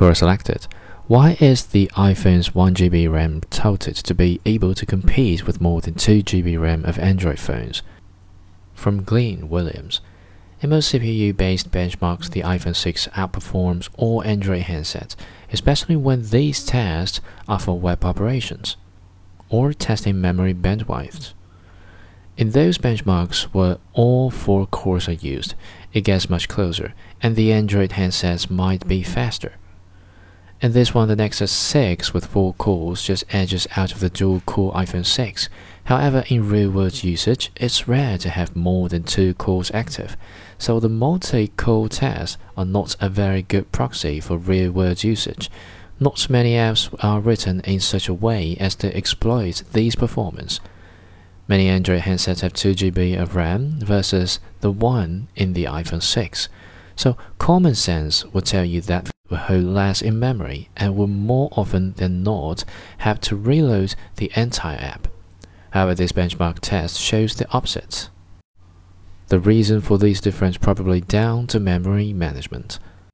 Girl selected. Why is the iPhone's 1GB RAM touted to be able to compete with more than 2GB RAM of Android phones? From Glenn Williams. In most CPU based benchmarks, the iPhone 6 outperforms all Android handsets, especially when these tests are for web operations or testing memory bandwidth. In those benchmarks where all four cores are used, it gets much closer, and the Android handsets might be faster. In this one, the Nexus 6 with 4 cores just edges out of the dual-core iPhone 6. However, in real-world usage, it's rare to have more than 2 cores active, so the multi-core tests are not a very good proxy for real-world usage. Not many apps are written in such a way as to exploit these performance. Many Android handsets have 2GB of RAM versus the 1 in the iPhone 6. So common sense would tell you that will hold less in memory and will more often than not have to reload the entire app. However, this benchmark test shows the opposite. The reason for this difference probably down to memory management.